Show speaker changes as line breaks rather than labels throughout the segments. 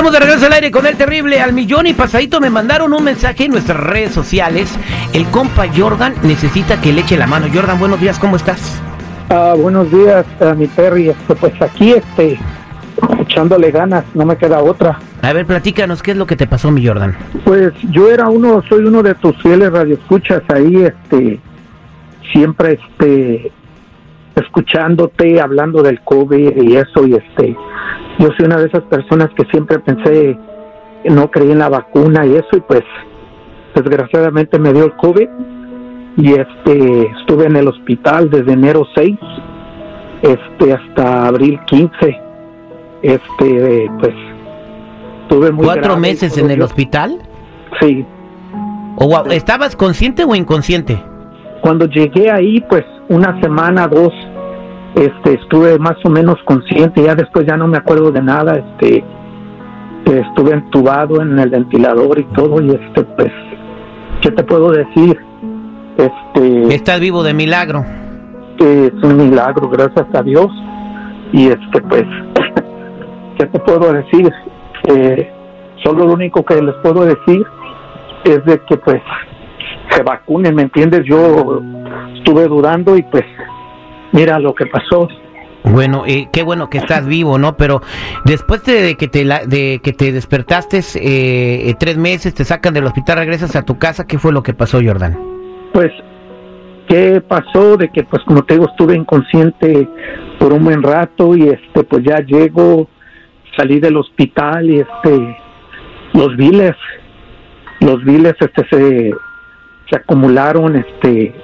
estamos de regreso al aire con el terrible al millón y pasadito. Me mandaron un mensaje en nuestras redes sociales. El compa Jordan necesita que le eche la mano. Jordan, buenos días, ¿cómo estás?
Ah, buenos días, a mi Terry. Este, pues aquí, este, echándole ganas, no me queda otra.
A ver, platícanos, ¿qué es lo que te pasó, mi Jordan?
Pues yo era uno, soy uno de tus fieles radioescuchas ahí, este, siempre, este, escuchándote, hablando del COVID y eso, y este, yo soy una de esas personas que siempre pensé, no creí en la vacuna y eso, y pues, desgraciadamente me dio el COVID y este, estuve en el hospital desde enero 6, este, hasta abril 15, este, pues, tuve muy
¿Cuatro
grave,
meses en el
yo-
hospital?
Sí,
¿O gua- ¿Estabas consciente o inconsciente?
cuando llegué ahí, pues una semana, dos, este, estuve más o menos consciente, ya después ya no me acuerdo de nada, este, estuve entubado en el ventilador y todo, y este, pues, ¿qué te puedo decir? Este,
Estás vivo de milagro.
es un milagro, gracias a Dios, y este, pues, ¿qué te puedo decir? Eh, solo lo único que les puedo decir es de que, pues, se vacunen, ¿me entiendes? Yo estuve dudando y pues mira lo que pasó.
Bueno, eh, qué bueno que estás vivo, ¿no? Pero después de que te la- de que te despertaste eh, eh, tres meses, te sacan del hospital, regresas a tu casa, ¿qué fue lo que pasó, Jordan?
Pues, ¿qué pasó? De que pues como te digo, estuve inconsciente por un buen rato y este pues ya llego, salí del hospital y este los biles, los biles este se, se acumularon, este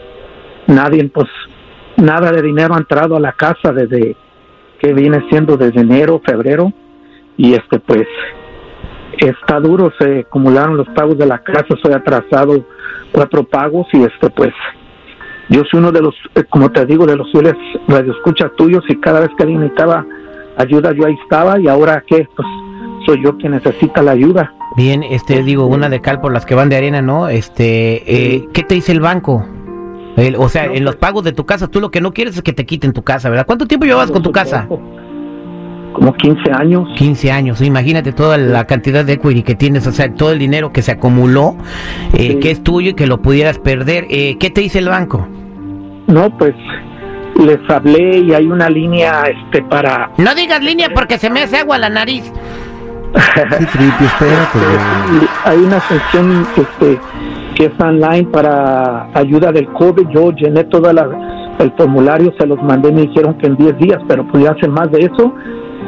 nadie pues nada de dinero ha entrado a la casa desde que viene siendo desde enero, febrero y este pues está duro, se acumularon los pagos de la casa, soy atrasado cuatro pagos y este pues yo soy uno de los, eh, como te digo, de los fieles radioescuchas tuyos y cada vez que alguien necesitaba ayuda yo ahí estaba y ahora que pues soy yo quien necesita la ayuda.
Bien, este, digo, una de cal por las que van de arena, ¿no? Este, eh, ¿qué te dice el banco? El- o sea,
No,
en los
pues-
pagos de tu casa, tú lo que no quieres es que te quiten tu casa, ¿verdad? ¿Cuánto tiempo llevas con tu casa?
Como 15 años.
15 años, imagínate toda la cantidad de equity que tienes, o sea, todo el dinero que se acumuló, eh,
Sí.
que es tuyo y que lo pudieras perder. Eh, ¿Qué te dice el banco?
No, pues les hablé y hay una línea este para
No digas línea porque se me hace agua la nariz.
Sí, Tripi, espérate.
hay una sección este, que es online para ayuda del COVID. Yo llené todo el formulario, se los mandé, me dijeron que en 10 días, pero podía hacer más de eso.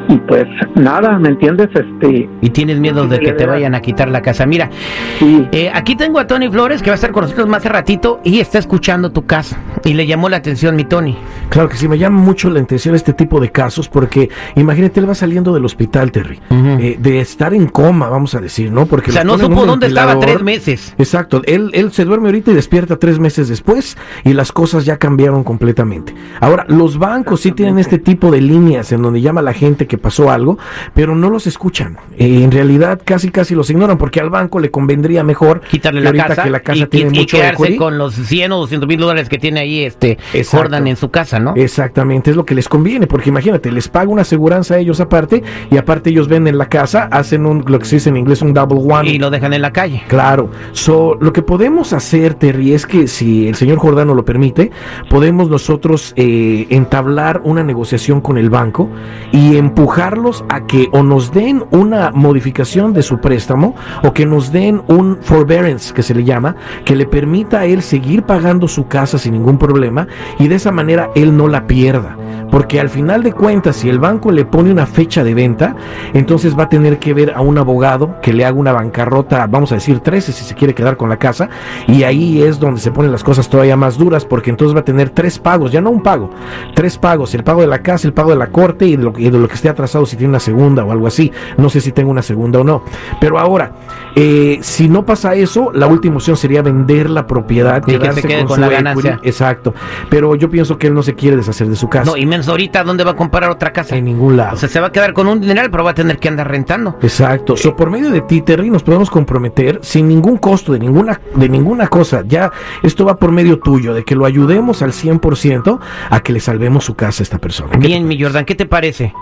Y pues nada, ¿me entiendes? Este,
Y tienes miedo de que te vayan a quitar la casa. Mira,
sí,
eh, aquí tengo a Tony Flores que va a estar con nosotros más ratito y está escuchando tu casa. Y le llamó la atención mi Tony.
Claro que sí, me llama mucho la atención este tipo de casos porque imagínate, él va saliendo del hospital, Terry, eh, de estar en coma, vamos a decir, ¿no? Porque
O sea, no supo dónde estaba tres meses.
Exacto, él, él se duerme ahorita y despierta tres meses después y las cosas ya cambiaron completamente. Ahora, los bancos sí tienen este tipo de líneas en donde llama la gente que pasó algo, pero no los escuchan. Eh, en realidad casi casi los ignoran porque al banco le convendría mejor
Quitarle la casa,
que la casa
y,
tiene
y- y
mucho
quedarse
equity.
con los 100 o 200 mil dólares que tiene ahí este
Exacto.
Jordan en su casa, ¿no?
Exactamente, es lo que les conviene, porque imagínate, les paga una aseguranza a ellos aparte y aparte ellos venden la casa, hacen un, lo que se dice en inglés un double one.
y lo dejan en la calle.
Claro, so, lo que podemos hacer, Terry, es que si el señor Jordano lo permite, podemos nosotros eh, entablar una negociación con el banco y empujarlos a que o nos den una modificación de su préstamo o que nos den un forbearance, que se le llama, que le permita a él seguir pagando su casa sin ningún problema y de esa manera él no la pierda. Porque al final de cuentas, si el banco le pone una fecha de venta, entonces va a tener que ver a un abogado que le haga una bancarrota, vamos a decir 13 si se quiere quedar con la casa, y ahí es donde se ponen las cosas todavía más duras, porque entonces va a tener tres pagos, ya no un pago, tres pagos, el pago de la casa, el pago de la corte y de lo, y de lo que esté atrasado si tiene una segunda o algo así. No sé si tengo una segunda o no. Pero ahora, eh, si no pasa eso, la última opción sería vender la propiedad,
Y que se
quedarse
quede con la
equity.
ganancia.
Exacto. Pero yo pienso que él no se quiere deshacer de su casa.
No, y menos ahorita, ¿dónde va a comprar otra casa?
en ningún lado.
O sea, se va a quedar con un dineral, pero va a tener que andar rentando.
Exacto. So, por medio de ti, Terry, nos podemos comprometer sin ningún costo de ninguna, de ninguna cosa. Ya esto va por medio tuyo, de que lo ayudemos al 100% a que le salvemos su casa a esta persona. ¿Qué
Bien, mi Jordan, ¿qué te parece?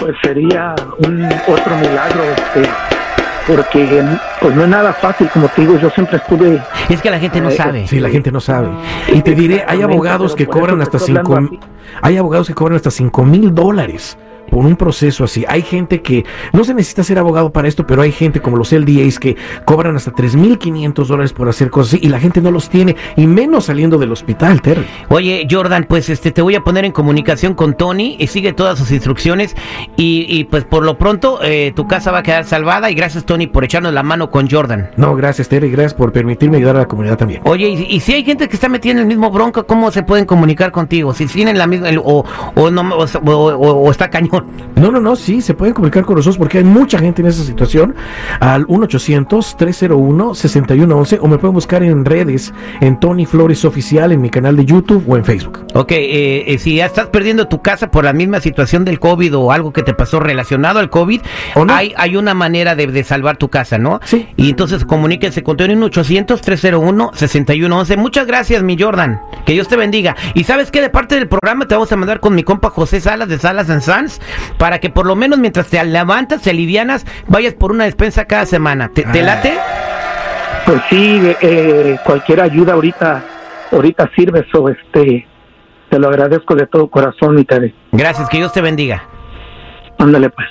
Pues sería un otro milagro, este, porque pues no es nada fácil, como te digo, yo siempre estuve...
Es que la gente no
Eh,
sabe.
Sí, la gente no sabe. Y te diré, hay abogados que cobran hasta cinco, hay abogados que cobran hasta cinco mil dólares por un proceso así. Hay gente que no se necesita ser abogado para esto, pero hay gente como los LDAs que cobran hasta 3.500 dólares por hacer cosas así y la gente no los tiene, y menos saliendo del hospital, Terry.
Oye, Jordan, pues este te voy a poner en comunicación con Tony y sigue todas sus instrucciones y, y, pues por lo pronto eh, tu casa va a quedar salvada y gracias Tony por echarnos la mano con Jordan.
No, gracias, Terry, gracias por permitirme ayudar a la comunidad también.
Oye, y, y si hay gente que está metida en el mismo bronco, ¿cómo se pueden comunicar contigo? Si tienen la misma el- o, o, no, o, o- o está cañón.
No, no, no, sí, se pueden comunicar con nosotros porque hay mucha gente en esa situación al 1-800-301-6111 o me pueden buscar en redes en Tony Flores Oficial en mi canal de YouTube o en Facebook.
Ok, eh, eh, si ya estás perdiendo tu casa por la misma situación del COVID o algo que te pasó relacionado al COVID,
¿O no?
hay, hay una manera de, de salvar tu casa, ¿no?
Sí.
Y entonces comuníquense con Tony en 800-301-6111. Muchas gracias, mi Jordan. Que Dios te bendiga. Y sabes que de parte del programa te vamos a mandar con mi compa José Salas de Salas and Sons para que por lo menos mientras te levantas, te alivianas, vayas por una despensa cada semana. ¿Te, te
Ah.
late?
Pues sí, eh, cualquier ayuda ahorita, ahorita sirve, eso, este, te lo agradezco de todo corazón y te,
Gracias, que Dios te bendiga.
ándale pues.